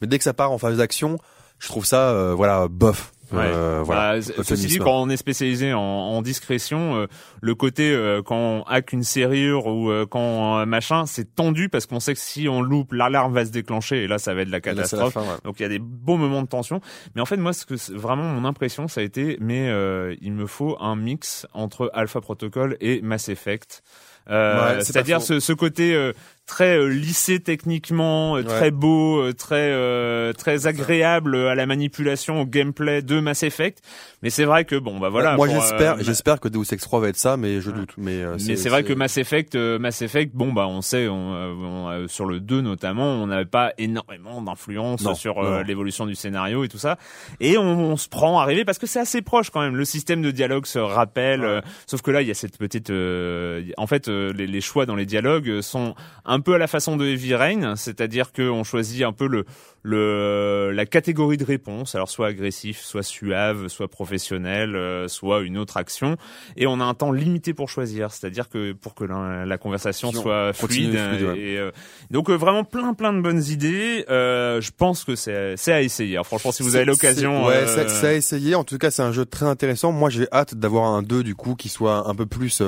mais dès que ça part en phase d'action, je trouve ça voilà bof euh, voilà. Bah, ceci dit, quand on est spécialisé en, en discrétion, euh, le côté euh, quand on hack une serrure ou quand machin, c'est tendu parce qu'on sait que si on loupe, l'alarme va se déclencher et là, ça va être la catastrophe. Donc il y a des beaux moments de tension. Mais en fait, moi, ce que vraiment mon impression, ça a été, mais il me faut un mix entre Alpha Protocol et Mass Effect. Euh, c'est-à-dire ce, ce, côté euh, très euh, lissé techniquement, euh, très beau, euh, très très agréable à la manipulation, au gameplay de Mass Effect. Mais c'est vrai que bon bah voilà. moi j'espère j'espère que Deus Ex 3 va être ça, mais je doute. Mais, mais c'est vrai que Mass Effect Mass Effect bon bah on sait on, sur le 2 notamment on n'avait pas énormément d'influence sur l'évolution du scénario et tout ça. Et on, on se prend à rêver parce que c'est assez proche quand même. Le système de dialogue se rappelle. Sauf que là il y a cette petite en fait les, les, choix dans les dialogues sont un peu à la façon de Heavy Rain, c'est-à-dire qu'on choisit un peu le le la catégorie de réponse, alors soit agressif, soit suave, soit professionnel, euh, soit une autre action, et on a un temps limité pour choisir, c'est-à-dire que pour que la, la conversation soit fluide, et euh, donc euh, vraiment plein plein de bonnes idées. je pense que c'est c'est à essayer. franchement, si vous avez l'occasion, ouais, c'est à essayer. En tout cas, c'est un jeu très intéressant. Moi, j'ai hâte d'avoir un 2 du coup qui soit un peu plus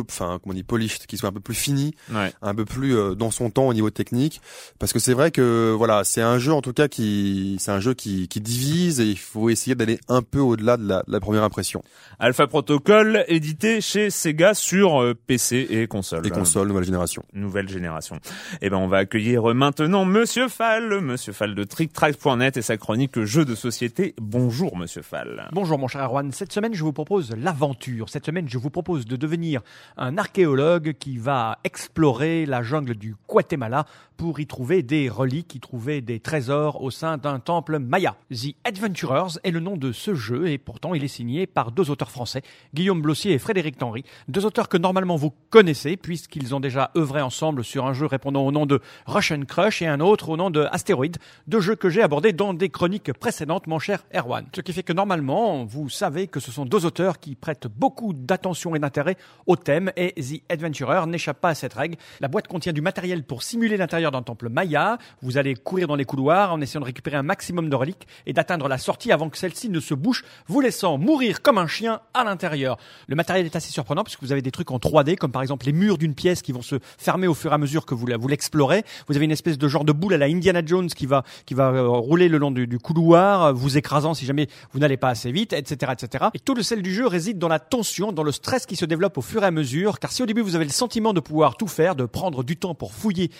enfin comment on dit polished, qui soit un peu plus fini, un peu plus euh, dans son temps au niveau technique, parce que c'est vrai que voilà, c'est un jeu en tout cas qui, c'est un jeu qui, qui divise et il faut essayer d'aller un peu au-delà de la, la, première impression. Alpha Protocol, édité chez Sega sur euh, PC et console. Et console nouvelle génération. Nouvelle génération. Et eh ben on va accueillir maintenant Monsieur Fall, Monsieur Fall de TrickTrack.net et sa chronique jeux de société. Bonjour Monsieur Fall. Bonjour mon cher Erwan. Cette semaine je vous propose l'aventure. Cette semaine je vous propose de devenir un archéologue qui va explorer la jungle du Guatemala pour y trouver des reliques, y trouver des trésors au sein d'un temple maya. The Adventurers est le nom de ce jeu et pourtant il est signé par deux auteurs français, Guillaume Blossier et Frédéric Henry, deux auteurs que normalement vous connaissez puisqu'ils ont déjà œuvré ensemble sur un jeu répondant au nom de Russian Crush et un autre au nom de Asteroid, deux jeux que j'ai abordés dans des chroniques précédentes, mon cher Erwan. Ce qui fait que normalement, vous savez que ce sont deux auteurs qui prêtent beaucoup d'attention et d'intérêt au thème et The Adventurer n'échappe pas à cette règle. La boîte contient du matériel pour simuler l'intérieur d'un temple maya. Vous allez courir dans les couloirs en essayant de récupérer un maximum de reliques et d'atteindre la sortie avant que celle-ci ne se bouche, vous laissant mourir comme un chien à l'intérieur. Le matériel est assez surprenant puisque vous avez des trucs en 3D comme par exemple les murs d'une pièce qui vont se fermer au fur et à mesure que vous, l'explorez. Vous avez une espèce de genre de boule à la Indiana Jones qui va, qui va euh, rouler le long du, du couloir, vous écrasant si jamais vous n'allez pas assez vite, etc., etc. Et tout le sel du jeu réside dans la tension, dans le stress qui se développe au fur et à mesure car si au début vous avez le sentiment de pouvoir tout faire, de prendre du temps pour fouiller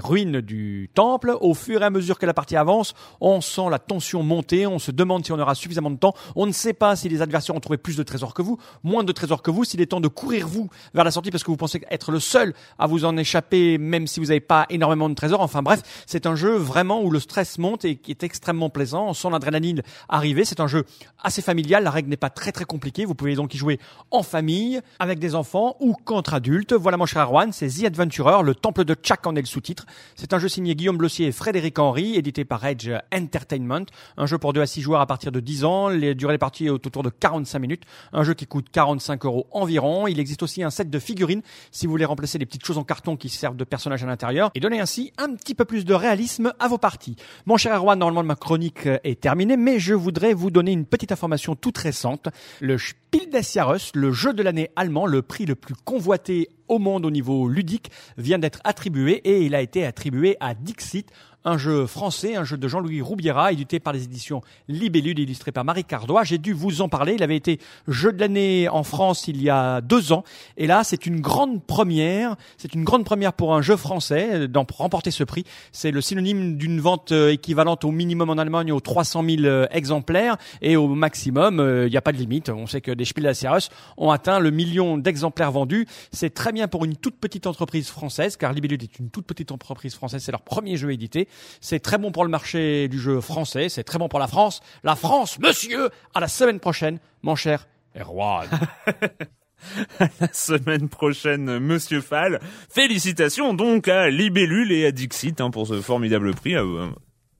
ruines du temple, au fur et à mesure que la partie avance, on sent la tension monter, on se demande si on aura suffisamment de temps, on ne sait pas si les adversaires ont trouvé plus de trésors que vous, moins de trésors que vous, s'il est temps de courir vous vers la sortie parce que vous pensez être le seul à vous en échapper même si vous n'avez pas énormément de trésors. Enfin bref, c'est un jeu vraiment où le stress monte et qui est extrêmement plaisant, on sent l'adrénaline arriver. C'est un jeu assez familial, la règle n'est pas très très compliquée, vous pouvez donc y jouer en famille, avec des enfants ou contre adultes. Voilà mon cher Arwan, c'est The Adventurer, le temple de Chak en est le sous-titre. C'est un jeu signé Guillaume Blossier et Frédéric Henry, édité par Edge Entertainment. Un jeu pour 2 à 6 joueurs à partir de 10 ans. Les durées des parties est autour de 45 minutes. Un jeu qui coûte 45 euros environ. Il existe aussi un set de figurines si vous voulez remplacer les petites choses en carton qui servent de personnages à l'intérieur et donner ainsi un petit peu plus de réalisme à vos parties. Mon cher Erwan, normalement ma chronique est terminée, mais je voudrais vous donner une petite information toute récente. Le Spiel des Jahres, le jeu de l'année allemand, le prix le plus convoité au monde au niveau ludique, vient d'être attribué et il a été attribué à Dixit, un jeu français, un jeu de Jean-Louis Roubiera, édité par les éditions Libellude, illustré par Marie Cardois. J'ai dû vous en parler. Il avait été jeu de l'année en France il y a deux ans. Et là, c'est une grande première. C'est une grande première pour un jeu français d'en remporter ce prix. C'est le synonyme d'une vente euh, équivalente au minimum en Allemagne aux 300 000 euh, exemplaires et au maximum, euh, il n'y a pas de limite. On sait que des Spiel des ont atteint le million d'exemplaires vendus. C'est très bien pour une toute petite entreprise française, car Libellude est une toute petite entreprise française. C'est leur premier jeu édité. C'est très bon pour le marché du jeu français. C'est très bon pour la France. La France, monsieur, à la semaine prochaine, mon cher Erwan. la semaine prochaine, Monsieur Fall. Félicitations donc à Libellule et à Dixit hein, pour ce formidable prix.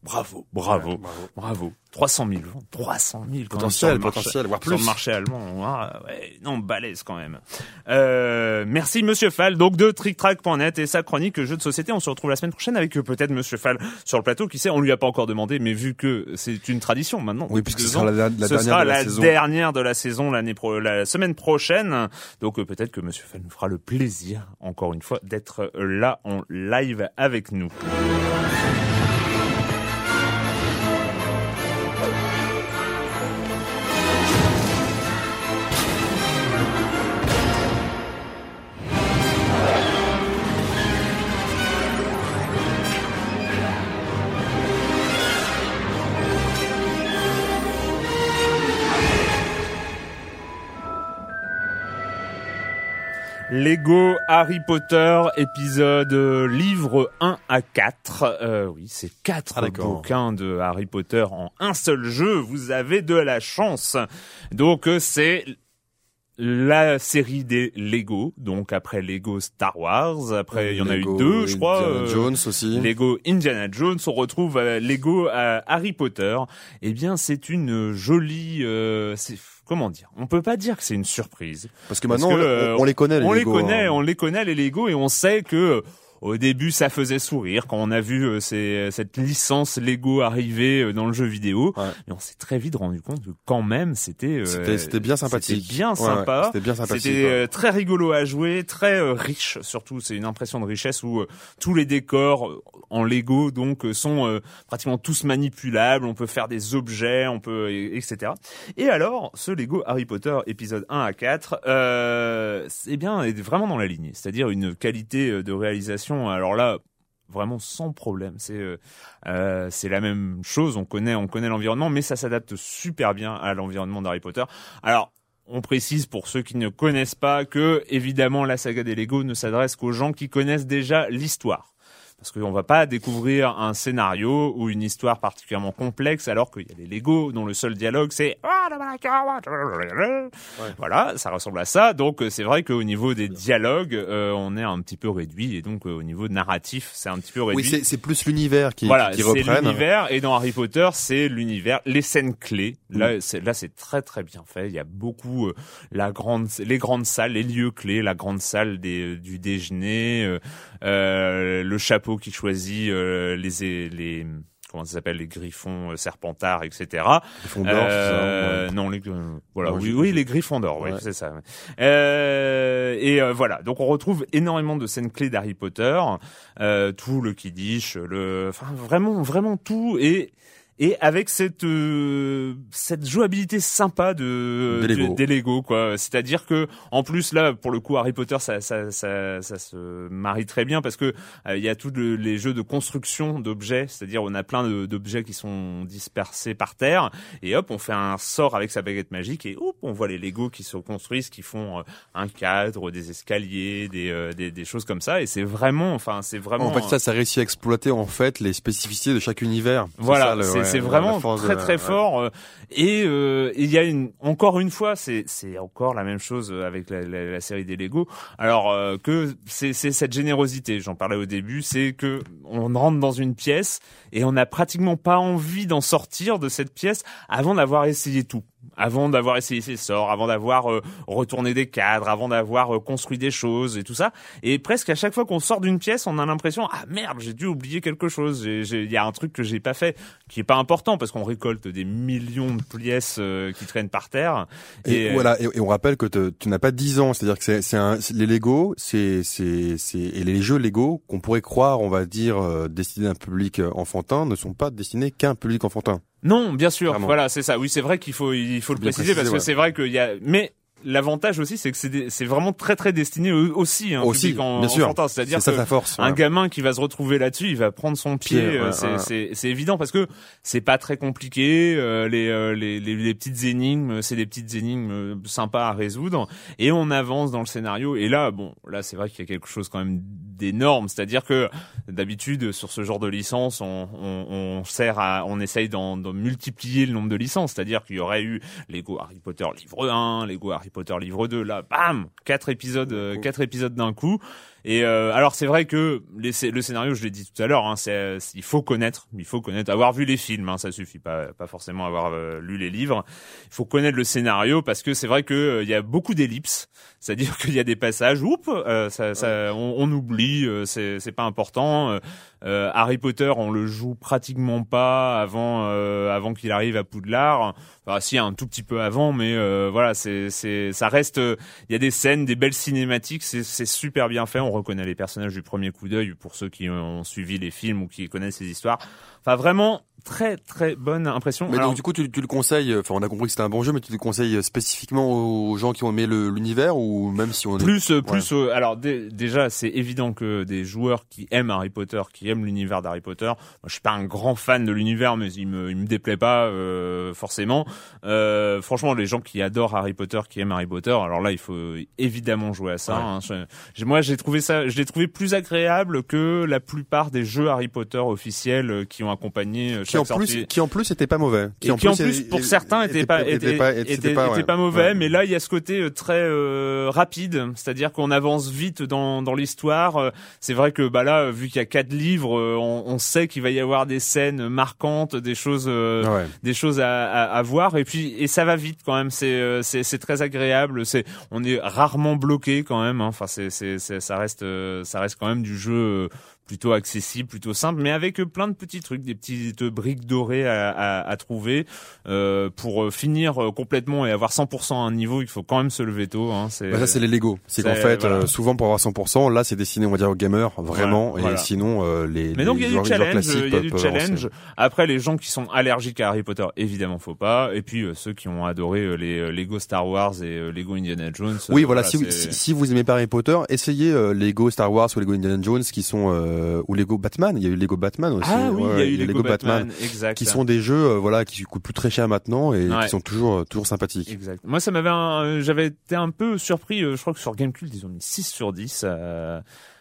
Euh, bravo, bravo, bravo, bravo. 300 000 ventes, 300 000 potentiel, potentiel, voire plus. Sur le marché allemand, ah, ouais, non, balèze quand même. Euh, merci Monsieur Fall, donc de TrickTrack.net et sa chronique jeu de société. On se retrouve la semaine prochaine avec peut-être Monsieur Fall sur le plateau. Qui sait, on lui a pas encore demandé, mais vu que c'est une tradition maintenant. Oui, puisque ce sera la, dernière, de la, saison. dernière de la saison l'année pro, la semaine prochaine. Donc euh, peut-être que Monsieur Fall nous fera le plaisir, encore une fois, d'être là en live avec nous. Lego Harry Potter épisode euh, livre 1 à 4. Euh, oui, c'est quatre ah, bouquins de Harry Potter en un seul jeu. Vous avez de la chance. Donc euh, c'est la série des Lego, donc après Lego Star Wars, après il y en a eu deux, je crois. Indiana Jones aussi. Lego Indiana Jones, on retrouve Lego Harry Potter. Eh bien, c'est une jolie, comment dire? On peut pas dire que c'est une surprise parce que maintenant on, les connaît. Les on les connaît, hein. on les connaît les Lego et on sait que au début, ça faisait sourire quand on a vu euh, cette licence Lego arriver euh, dans le jeu vidéo. Mais on s'est très vite rendu compte que quand même, c'était euh, c'était bien sympathique, c'était bien sympa, c'était bien sympathique, c'était très rigolo à jouer, très riche surtout. C'est une impression de richesse où tous les décors en Lego donc sont pratiquement tous manipulables. On peut faire des objets, on peut etc. Et alors, ce Lego Harry Potter épisode 1 à 4, euh, c'est bien est vraiment dans la ligne, c'est-à-dire une qualité de réalisation alors là, vraiment sans problème. C'est euh, euh, c'est la même chose. On connaît on connaît l'environnement, mais ça s'adapte super bien à l'environnement d'Harry Potter. Alors on précise pour ceux qui ne connaissent pas que évidemment la saga des Lego ne s'adresse qu'aux gens qui connaissent déjà l'histoire parce qu'on va pas découvrir un scénario ou une histoire particulièrement complexe alors qu'il y a les Lego dont le seul dialogue c'est voilà, ça ressemble à ça. Donc c'est vrai qu'au niveau des dialogues, euh, on est un petit peu réduit et donc euh, au niveau narratif, c'est un petit peu réduit. Oui, c'est plus l'univers qui, voilà, qui reprenne. l'univers et dans Harry Potter, c'est l'univers, les scènes clés. Là, mm. c'est là c'est très très bien fait. Il y a beaucoup euh, la grande, les grandes salles, les lieux clés, la grande salle des, du déjeuner, le chapeau qui choisit les les comment ça s'appelle les griffons euh, serpentards etc griffons d'or euh, non les voilà oui, oui les griffons d'or oui c'est ça euh, et euh, voilà. Donc on retrouve énormément de scènes clés d'Harry Potter euh, tout le kiddish le enfin vraiment vraiment tout et et avec cette euh, cette jouabilité sympa de des Lego, quoi. C'est-à-dire que en plus là pour le coup Harry Potter ça ça ça, ça se marie très bien parce que euh, il y a tous les jeux de construction d'objets, c'est-à-dire on a plein d'objets qui sont dispersés par terre. Et hop on fait un sort avec sa baguette magique et hop on voit les Lego qui se construisent, qui font euh, un cadre, des escaliers, des, des, des choses comme ça. Et c'est vraiment enfin c'est vraiment en fait ça ça réussit à exploiter en fait les spécificités de chaque univers. Voilà c'est vraiment très très fort. Et euh, il y a une encore une fois, c'est encore la même chose avec la, la, la série des Lego. Alors euh, que c'est c'est cette générosité. J'en parlais au début, c'est que on rentre dans une pièce et on n'a pratiquement pas envie d'en sortir de cette pièce avant d'avoir essayé tout avant d'avoir essayé ses sorts, avant d'avoir euh, retourné des cadres, avant d'avoir euh, construit des choses et tout ça. Et presque à chaque fois qu'on sort d'une pièce, on a l'impression ah merde, j'ai dû oublier quelque chose. Il y a un truc que j'ai pas fait, qui est pas important parce qu'on récolte des millions de pièces euh, qui traînent par terre. Et, voilà. Et, on rappelle que tu n'as pas 10 ans, c'est-à-dire que c'est les Lego, c'est c'est c'est et les jeux Lego qu'on pourrait croire, on va dire destinés à un public enfantin, ne sont pas destinés qu'à un public enfantin. Non, bien sûr. Voilà, c'est ça. Oui, c'est vrai qu'il faut il faut le préciser, parce que c'est vrai qu'il y a mais L'avantage aussi, c'est que c'est vraiment très très destiné aussi hein, aussi, en, bien sûr. C'est-à-dire que force, un gamin qui va se retrouver là-dessus, il va prendre son pied. Euh, c'est évident parce que c'est pas très compliqué. Euh, euh, les, les, les, petites énigmes, c'est des petites énigmes sympas à résoudre. Et on avance dans le scénario. Et là, bon, là c'est vrai qu'il y a quelque chose quand même d'énorme. C'est-à-dire que d'habitude sur ce genre de licence, on, on, on sert à, on essaye d'en multiplier le nombre de licences. C'est-à-dire qu'il y aurait eu Lego Harry Potter livre 1, Lego Harry Potter livre 2, là, bam, quatre épisodes, euh, quatre épisodes d'un coup. Et euh, alors c'est vrai que les, le scénario, je l'ai dit tout à l'heure, hein, c'est il faut connaître, il faut connaître, avoir vu les films, hein, ça suffit pas, pas forcément avoir euh, lu les livres. Il faut connaître le scénario parce que c'est vrai que euh, il y a beaucoup d'ellipses, c'est-à-dire qu'il y a des passages, oups, ça, ça, on, on oublie, c'est c'est pas important. Harry Potter, on le joue pratiquement pas avant avant qu'il arrive à Poudlard. Enfin, si un tout petit peu avant, mais voilà, c'est c'est ça reste. Il y a des scènes, des belles cinématiques, c'est c'est super bien fait. On reconnaît les personnages du premier coup d'œil pour ceux qui ont suivi les films ou qui connaissent les histoires. Enfin, vraiment, très très bonne impression. Mais donc du coup tu, tu, le conseilles, enfin on a compris que c'était un bon jeu, mais tu le conseilles spécifiquement aux gens qui ont aimé l'univers ou même si on plus est... plus euh, alors déjà c'est évident que des joueurs qui aiment Harry Potter, qui aiment l'univers d'Harry Potter, moi je suis pas un grand fan de l'univers mais il me il me déplaît pas euh, forcément. Euh, franchement les gens qui adorent Harry Potter, qui aiment Harry Potter, alors là il faut évidemment jouer à ça. Hein. moi j'ai trouvé ça, je l'ai trouvé plus agréable que la plupart des jeux Harry Potter officiels qui ont accompagné qui en plus, qui en plus était pas mauvais. Qui, en, plus, pour certains était, pas était, pas, était, pas, mauvais, mais là il y a ce côté très rapide, c'est-à-dire qu'on avance vite dans dans l'histoire. C'est vrai que bah là, vu qu'il y a quatre livres, on, on sait qu'il va y avoir des scènes marquantes, des choses, des choses à, à, à, voir, et puis et ça va vite quand même. C'est c'est c'est très agréable. C'est on est rarement bloqué quand même. Hein. Enfin, c'est c'est ça reste ça reste quand même du jeu plutôt accessible, plutôt simple, mais avec plein de petits trucs, des petites briques dorées à, à, à trouver euh, pour finir complètement et avoir 100% à un niveau. Il faut quand même se lever tôt. Hein, c'est bah, ça, c'est les Lego. C'est qu'en fait, euh, souvent pour avoir 100%, là, c'est destiné, on va dire, aux gamers vraiment, et sinon euh, les. Mais donc il y a du challenge. Y a du challenge. Après, les gens qui sont allergiques à Harry Potter, évidemment, faut pas. Et puis ceux qui ont adoré les Lego Star Wars et Lego Indiana Jones. Oui, voilà. si, si, vous aimez pas Harry Potter, essayez Lego Star Wars ou Lego Indiana Jones, qui sont euh, ou Lego Batman. Il y a eu Lego Batman aussi. Ah oui, il y a eu Lego, Batman, exact. qui sont des jeux euh, voilà qui coûtent plus très cher maintenant et qui sont toujours euh, toujours sympathiques. Exact. Moi, ça m'avait, j'avais été un peu surpris. je crois que sur Gamecube, ils ont mis 6 sur 10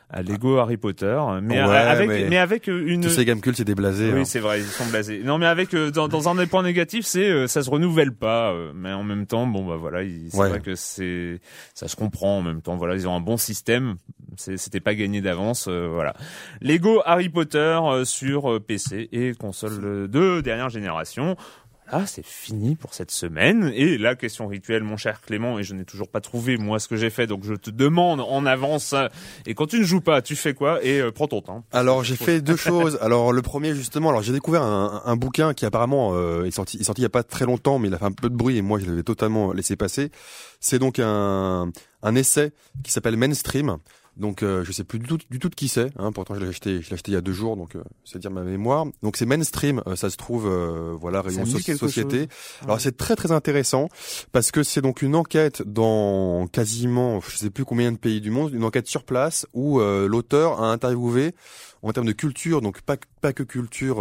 à Lego Harry Potter, mais avec mais... avec une. Tous ces Gamecube, c'est des blasés. Oui, hein. c'est vrai, ils sont blasés. Non, mais avec dans, dans un des points négatifs, c'est ça se renouvelle pas, mais en même temps, bon bah voilà, c'est vrai que c'est ça se comprend en même temps. Voilà, ils ont un bon système, c'était pas gagné d'avance, voilà. Lego Harry Potter sur PC et console de dernière génération. Ah, c'est fini pour cette semaine. Et la question rituelle, mon cher Clément, et je n'ai toujours pas trouvé moi ce que j'ai fait, donc je te demande en avance. Et quand tu ne joues pas, tu fais quoi Et euh, prends ton temps. Alors j'ai fait deux choses. Alors le premier justement, alors j'ai découvert un, un, bouquin qui apparemment euh, est sorti, est sorti il y a pas très longtemps, mais il a fait un peu de bruit et moi je l'avais totalement laissé passer. C'est donc un, un essai qui s'appelle Mainstream. Donc euh, je sais plus du tout du tout de qui c'est. Hein, pourtant je l'ai acheté je l'ai acheté il y a deux jours donc euh, c'est dire ma mémoire. Donc c'est mainstream, euh, ça se trouve euh, voilà rayon société. Alors c'est très très intéressant parce que c'est donc une enquête dans quasiment je sais plus combien de pays du monde, une enquête sur place où l'auteur a interviewé en termes de culture, donc pas pas que culture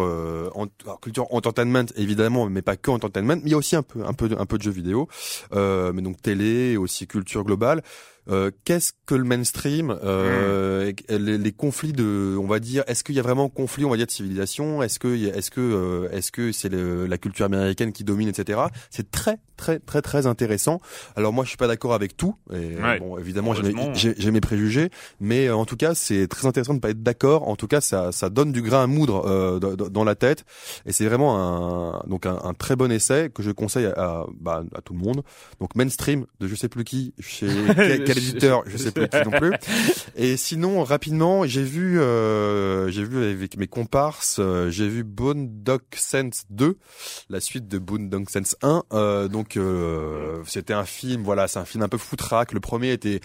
en, culture entertainment évidemment, mais pas que entertainment, mais il y a aussi un peu un peu de, un peu de jeux vidéo, mais donc télé aussi culture globale. Euh, qu'est-ce que le mainstream euh, hmm. les, les, conflits de, on va dire, est-ce qu'il y a vraiment conflit, on va dire, de civilisation? Est-ce que, est-ce que, euh, est-ce que c'est la culture américaine qui domine, etc. C'est très, très, très, très intéressant. Alors moi, je suis pas d'accord avec tout. Et, Bon, évidemment, j'ai mes préjugés, mais en tout cas, c'est très intéressant de pas être d'accord. En tout cas, ça, ça donne du grain à moudre dans la tête, et c'est vraiment un, donc un, un, très bon essai que je conseille à, bah, à tout le monde. Donc mainstream de je sais plus qui chez éditeur, je sais plus qui non plus. Et sinon, rapidement, j'ai vu, euh, j'ai vu avec mes comparses, euh, j'ai vu Boondock Sense 2, la suite de Boondock Sense 1. Euh, donc, euh, c'était un film, voilà, c'est un film un peu foutraque. Le premier était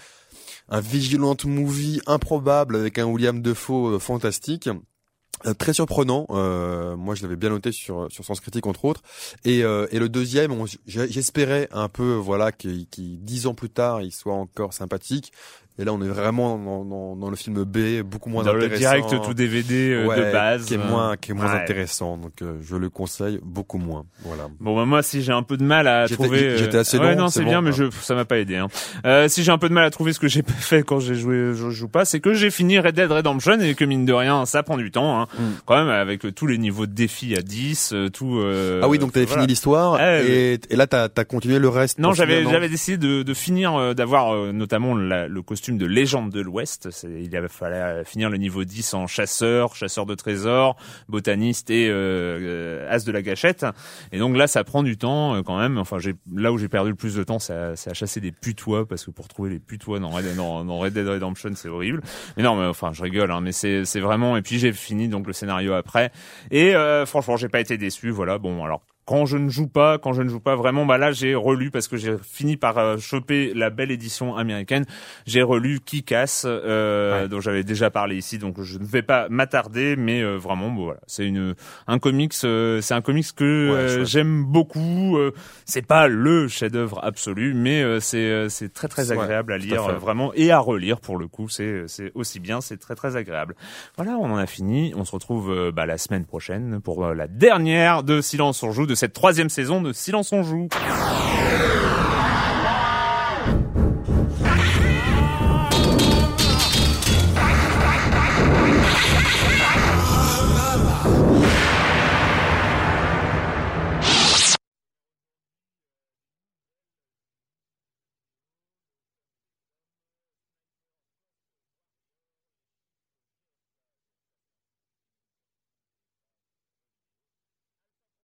un vigilant movie improbable avec un William Defoe euh, fantastique. Euh, très surprenant. Euh, moi, je l'avais bien noté sur sur Sens Critique entre autres. Et, euh, et le deuxième, j'espérais un peu, voilà, qui dix ans plus tard, il soit encore sympathique. Et là, on est vraiment dans, dans, dans le film B, beaucoup moins dans intéressant. le direct tout DVD euh, de base, qui est moins, qui est moins intéressant. Donc, euh, je le conseille beaucoup moins. Voilà. Bon, bah, moi, si j'ai un peu de mal à trouver, j'étais euh, assez long. Ouais, non, c'est bien, mais je, ça m'a pas aidé. Hein. Euh, si j'ai un peu de mal à trouver ce que j'ai fait quand j'ai joué, je joue pas, c'est que j'ai fini Red Dead Redemption et que mine de rien, ça prend du temps. Hein. Mm. Quand même, avec tous les niveaux de défis à 10, tout. ah oui, donc t'avais fini l'histoire et, et, là, t'as as continué le reste. Non, j'avais j'avais décidé de, de finir, d'avoir notamment le costume de légende de l'Ouest. Il avait fallu finir le niveau 10 en chasseur, chasseur de trésors, botaniste et euh, as de la gâchette. Et donc là, ça prend du temps euh, quand même. Enfin, là où j'ai perdu le plus de temps, c'est à, chasser des putois parce que pour trouver les putois dans Red, dans, Red Dead Redemption, c'est horrible. Mais non, mais enfin, je rigole. Hein, mais c'est c'est vraiment. Et puis j'ai fini donc le scénario après. Et euh, franchement, j'ai pas été déçu. Voilà. Bon, alors quand je ne joue pas, quand je ne joue pas vraiment, bah là j'ai relu parce que j'ai fini par euh, choper la belle édition américaine. J'ai relu Qui casse, euh, dont j'avais déjà parlé ici, donc je ne vais pas m'attarder, mais euh, vraiment, bon, voilà, c'est une un comics, euh, c'est un comics que j'aime beaucoup. c'est pas le chef-d'œuvre absolu, mais c'est c'est très très agréable à lire vraiment et à relire pour le coup. C'est c'est aussi bien, c'est très très agréable. Voilà, on en a fini. On se retrouve bah, la semaine prochaine pour la dernière de Silence on joue de cette troisième saison de Silence on joue.